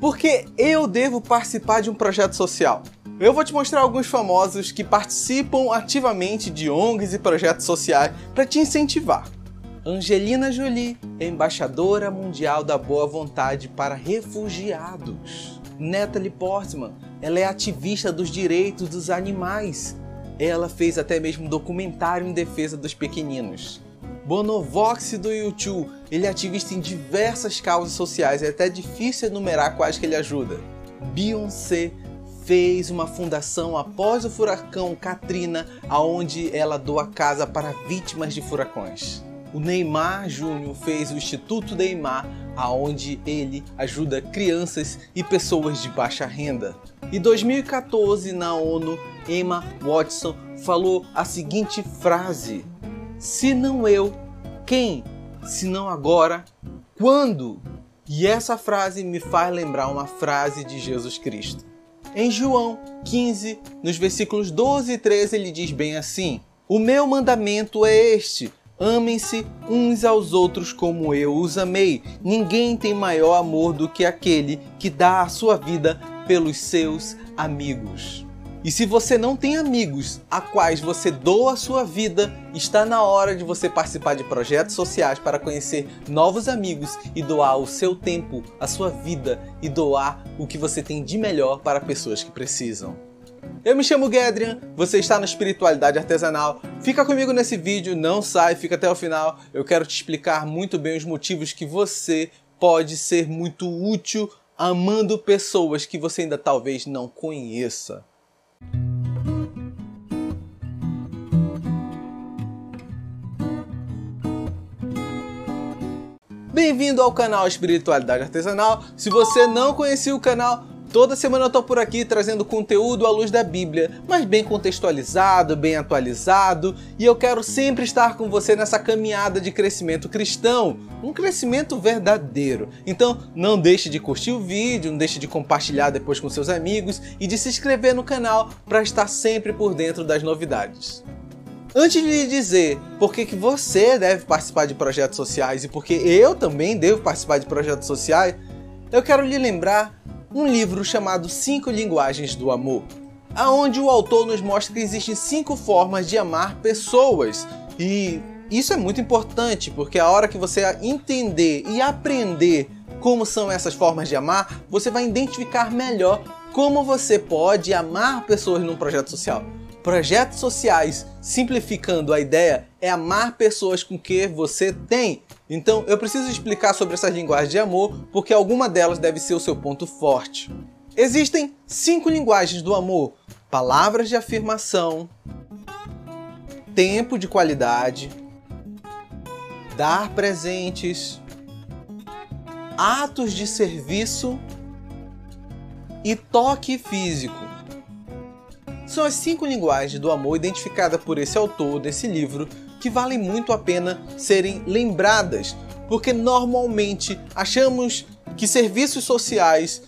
Por que eu devo participar de um projeto social? Eu vou te mostrar alguns famosos que participam ativamente de ONGs e projetos sociais para te incentivar. Angelina Jolie, embaixadora mundial da boa vontade para refugiados. Natalie Portman, ela é ativista dos direitos dos animais. Ela fez até mesmo um documentário em defesa dos pequeninos. Bonovox do YouTube, ele é ativista em diversas causas sociais, é até difícil enumerar quais que ele ajuda. Beyoncé fez uma fundação após o furacão Katrina, aonde ela doa casa para vítimas de furacões. O Neymar Júnior fez o Instituto Neymar, aonde ele ajuda crianças e pessoas de baixa renda. Em 2014, na ONU, Emma Watson falou a seguinte frase: se não eu, quem? Se não agora, quando? E essa frase me faz lembrar uma frase de Jesus Cristo. Em João 15, nos versículos 12 e 13, ele diz bem assim: O meu mandamento é este: amem-se uns aos outros como eu os amei. Ninguém tem maior amor do que aquele que dá a sua vida pelos seus amigos. E se você não tem amigos a quais você doa a sua vida, está na hora de você participar de projetos sociais para conhecer novos amigos e doar o seu tempo, a sua vida e doar o que você tem de melhor para pessoas que precisam. Eu me chamo Gedrian, você está na Espiritualidade Artesanal. Fica comigo nesse vídeo, não sai, fica até o final. Eu quero te explicar muito bem os motivos que você pode ser muito útil amando pessoas que você ainda talvez não conheça. Bem-vindo ao canal Espiritualidade Artesanal. Se você não conhecia o canal, toda semana eu tô por aqui trazendo conteúdo à luz da Bíblia, mas bem contextualizado, bem atualizado, e eu quero sempre estar com você nessa caminhada de crescimento cristão, um crescimento verdadeiro. Então, não deixe de curtir o vídeo, não deixe de compartilhar depois com seus amigos e de se inscrever no canal para estar sempre por dentro das novidades. Antes de dizer por que, você deve participar de projetos sociais e por que eu também devo participar de projetos sociais, eu quero lhe lembrar um livro chamado Cinco Linguagens do Amor, aonde o autor nos mostra que existem cinco formas de amar pessoas. E isso é muito importante, porque a hora que você entender e aprender como são essas formas de amar, você vai identificar melhor como você pode amar pessoas num projeto social. Projetos sociais, simplificando a ideia, é amar pessoas com que você tem. Então eu preciso explicar sobre essas linguagens de amor porque alguma delas deve ser o seu ponto forte. Existem cinco linguagens do amor: palavras de afirmação, tempo de qualidade, dar presentes, atos de serviço e toque físico. São as cinco linguagens do amor identificadas por esse autor desse livro que valem muito a pena serem lembradas, porque normalmente achamos que serviços sociais,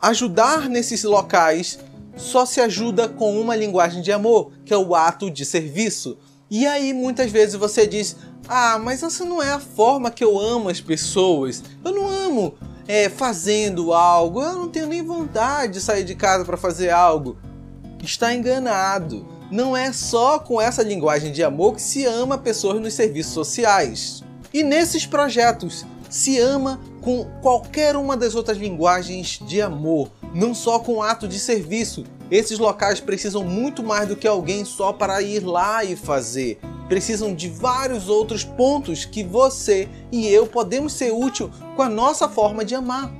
ajudar nesses locais, só se ajuda com uma linguagem de amor, que é o ato de serviço. E aí muitas vezes você diz: Ah, mas essa não é a forma que eu amo as pessoas. Eu não amo é, fazendo algo, eu não tenho nem vontade de sair de casa para fazer algo está enganado. Não é só com essa linguagem de amor que se ama pessoas nos serviços sociais. E nesses projetos se ama com qualquer uma das outras linguagens de amor, não só com ato de serviço. Esses locais precisam muito mais do que alguém só para ir lá e fazer. Precisam de vários outros pontos que você e eu podemos ser útil com a nossa forma de amar.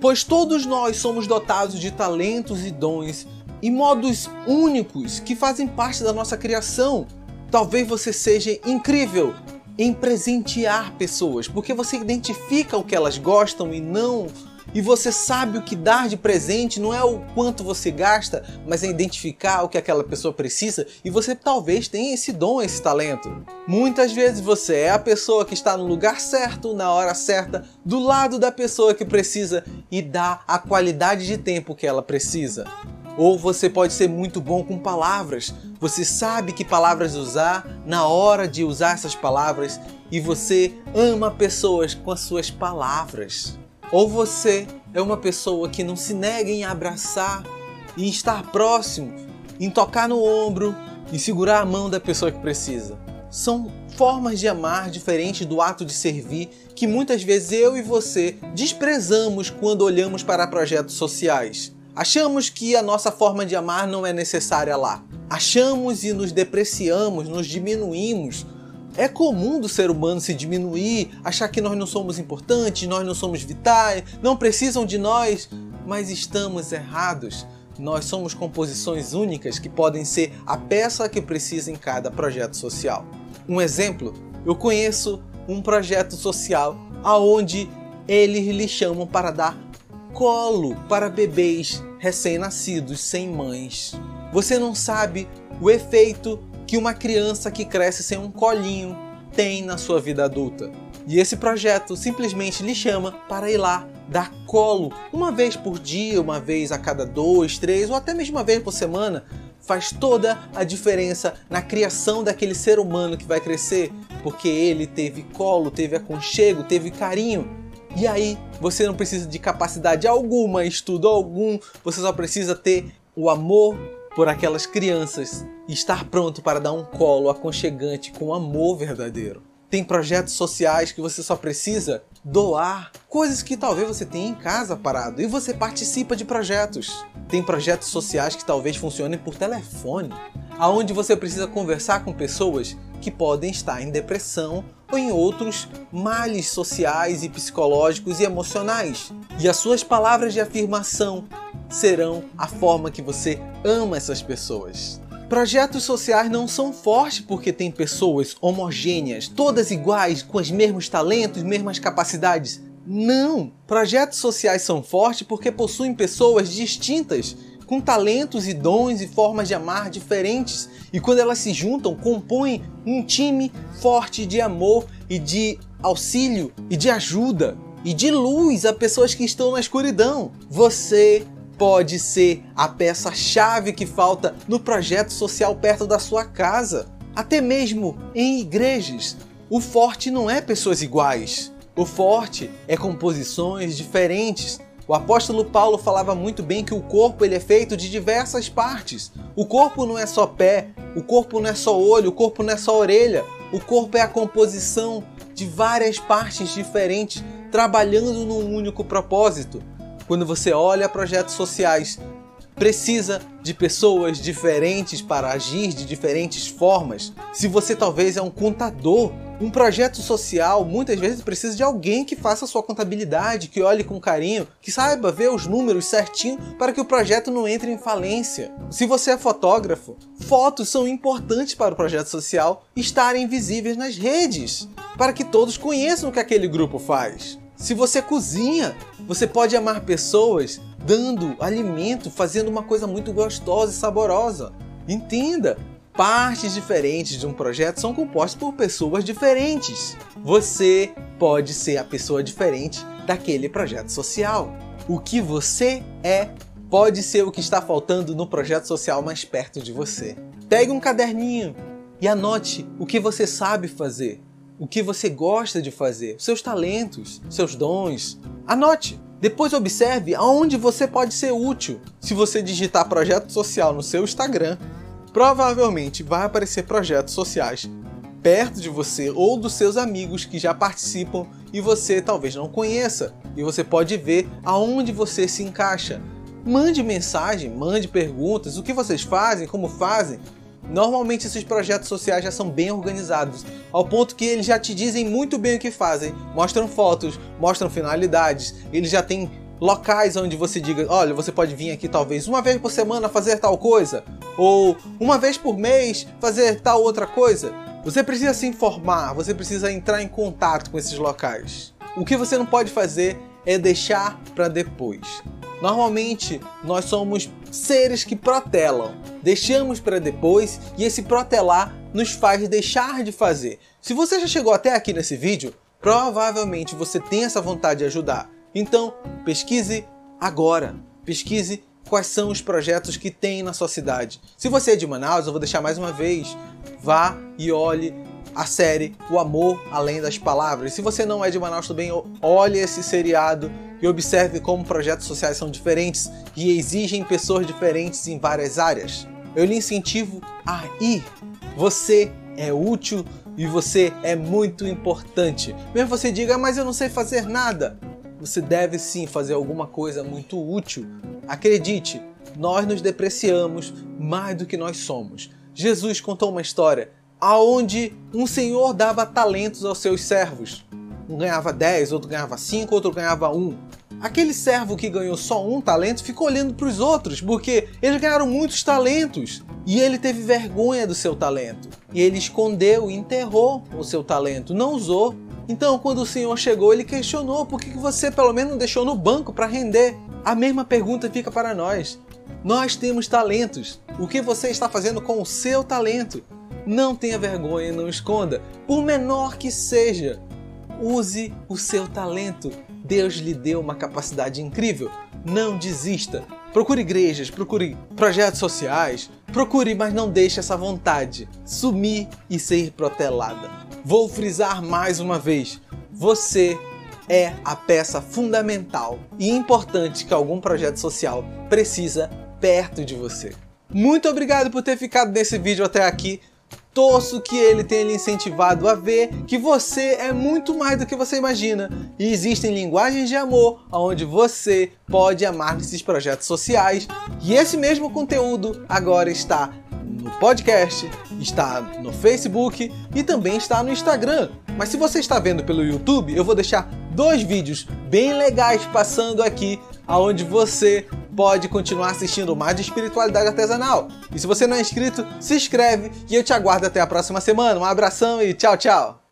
Pois todos nós somos dotados de talentos e dons e modos únicos que fazem parte da nossa criação. Talvez você seja incrível em presentear pessoas, porque você identifica o que elas gostam e não e você sabe o que dar de presente, não é o quanto você gasta, mas é identificar o que aquela pessoa precisa e você talvez tenha esse dom, esse talento. Muitas vezes você é a pessoa que está no lugar certo, na hora certa, do lado da pessoa que precisa e dá a qualidade de tempo que ela precisa. Ou você pode ser muito bom com palavras. Você sabe que palavras usar na hora de usar essas palavras e você ama pessoas com as suas palavras. Ou você é uma pessoa que não se nega em abraçar, em estar próximo, em tocar no ombro, em segurar a mão da pessoa que precisa. São formas de amar diferentes do ato de servir que muitas vezes eu e você desprezamos quando olhamos para projetos sociais. Achamos que a nossa forma de amar não é necessária lá. Achamos e nos depreciamos, nos diminuímos. É comum do ser humano se diminuir, achar que nós não somos importantes, nós não somos vitais, não precisam de nós, mas estamos errados. Nós somos composições únicas que podem ser a peça que precisa em cada projeto social. Um exemplo, eu conheço um projeto social aonde eles lhe chamam para dar colo para bebês recém-nascidos sem mães. Você não sabe o efeito que uma criança que cresce sem um colinho tem na sua vida adulta. E esse projeto simplesmente lhe chama para ir lá dar colo uma vez por dia, uma vez a cada dois, três ou até mesmo uma vez por semana. Faz toda a diferença na criação daquele ser humano que vai crescer, porque ele teve colo, teve aconchego, teve carinho. E aí você não precisa de capacidade alguma, estudo algum, você só precisa ter o amor por aquelas crianças e estar pronto para dar um colo aconchegante com amor verdadeiro. Tem projetos sociais que você só precisa doar coisas que talvez você tenha em casa parado e você participa de projetos. Tem projetos sociais que talvez funcionem por telefone, aonde você precisa conversar com pessoas que podem estar em depressão ou em outros males sociais e psicológicos e emocionais. E as suas palavras de afirmação serão a forma que você ama essas pessoas. Projetos sociais não são fortes porque tem pessoas homogêneas, todas iguais, com os mesmos talentos, mesmas capacidades. Não! Projetos sociais são fortes porque possuem pessoas distintas, com talentos e dons e formas de amar diferentes, e quando elas se juntam, compõem um time forte de amor e de auxílio e de ajuda e de luz a pessoas que estão na escuridão. Você pode ser a peça-chave que falta no projeto social perto da sua casa. Até mesmo em igrejas. O forte não é pessoas iguais. O forte é composições diferentes. O apóstolo Paulo falava muito bem que o corpo ele é feito de diversas partes. O corpo não é só pé, o corpo não é só olho, o corpo não é só orelha. O corpo é a composição de várias partes diferentes trabalhando num único propósito quando você olha projetos sociais, precisa de pessoas diferentes para agir de diferentes formas. Se você talvez é um contador, um projeto social muitas vezes precisa de alguém que faça sua contabilidade, que olhe com carinho, que saiba ver os números certinho para que o projeto não entre em falência. Se você é fotógrafo, fotos são importantes para o projeto social estarem visíveis nas redes, para que todos conheçam o que aquele grupo faz. Se você cozinha, você pode amar pessoas dando alimento, fazendo uma coisa muito gostosa e saborosa. Entenda, partes diferentes de um projeto são compostas por pessoas diferentes. Você pode ser a pessoa diferente daquele projeto social. O que você é pode ser o que está faltando no projeto social mais perto de você. Pegue um caderninho e anote o que você sabe fazer o que você gosta de fazer, seus talentos, seus dons. Anote. Depois observe aonde você pode ser útil. Se você digitar projeto social no seu Instagram, provavelmente vai aparecer projetos sociais perto de você ou dos seus amigos que já participam e você talvez não conheça. E você pode ver aonde você se encaixa. Mande mensagem, mande perguntas, o que vocês fazem, como fazem, Normalmente esses projetos sociais já são bem organizados, ao ponto que eles já te dizem muito bem o que fazem, mostram fotos, mostram finalidades, eles já têm locais onde você diga, olha, você pode vir aqui talvez uma vez por semana fazer tal coisa, ou uma vez por mês fazer tal outra coisa. Você precisa se informar, você precisa entrar em contato com esses locais. O que você não pode fazer é deixar para depois. Normalmente, nós somos seres que protelam. Deixamos para depois e esse protelar nos faz deixar de fazer. Se você já chegou até aqui nesse vídeo, provavelmente você tem essa vontade de ajudar. Então, pesquise agora. Pesquise quais são os projetos que tem na sua cidade. Se você é de Manaus, eu vou deixar mais uma vez. Vá e olhe a série O Amor Além das Palavras. Se você não é de Manaus também, olhe esse seriado e observe como projetos sociais são diferentes e exigem pessoas diferentes em várias áreas. Eu lhe incentivo a ir. Você é útil e você é muito importante. Mesmo você diga, mas eu não sei fazer nada. Você deve sim fazer alguma coisa muito útil. Acredite, nós nos depreciamos mais do que nós somos. Jesus contou uma história aonde um senhor dava talentos aos seus servos. Um ganhava 10, outro ganhava 5, outro ganhava 1. Aquele servo que ganhou só um talento ficou olhando para os outros, porque eles ganharam muitos talentos. E ele teve vergonha do seu talento. E ele escondeu enterrou o seu talento, não usou. Então, quando o senhor chegou, ele questionou: por que você pelo menos não deixou no banco para render? A mesma pergunta fica para nós. Nós temos talentos. O que você está fazendo com o seu talento? Não tenha vergonha, não esconda, por menor que seja. Use o seu talento. Deus lhe deu uma capacidade incrível. Não desista. Procure igrejas, procure projetos sociais, procure, mas não deixe essa vontade sumir e ser protelada. Vou frisar mais uma vez: você é a peça fundamental e importante que algum projeto social precisa perto de você. Muito obrigado por ter ficado nesse vídeo até aqui. Torço que ele tenha lhe incentivado a ver que você é muito mais do que você imagina e existem linguagens de amor onde você pode amar nesses projetos sociais. E esse mesmo conteúdo agora está no podcast, está no Facebook e também está no Instagram. Mas se você está vendo pelo YouTube, eu vou deixar dois vídeos bem legais passando aqui aonde você pode continuar assistindo mais de espiritualidade artesanal. E se você não é inscrito, se inscreve e eu te aguardo até a próxima semana. Um abração e tchau, tchau!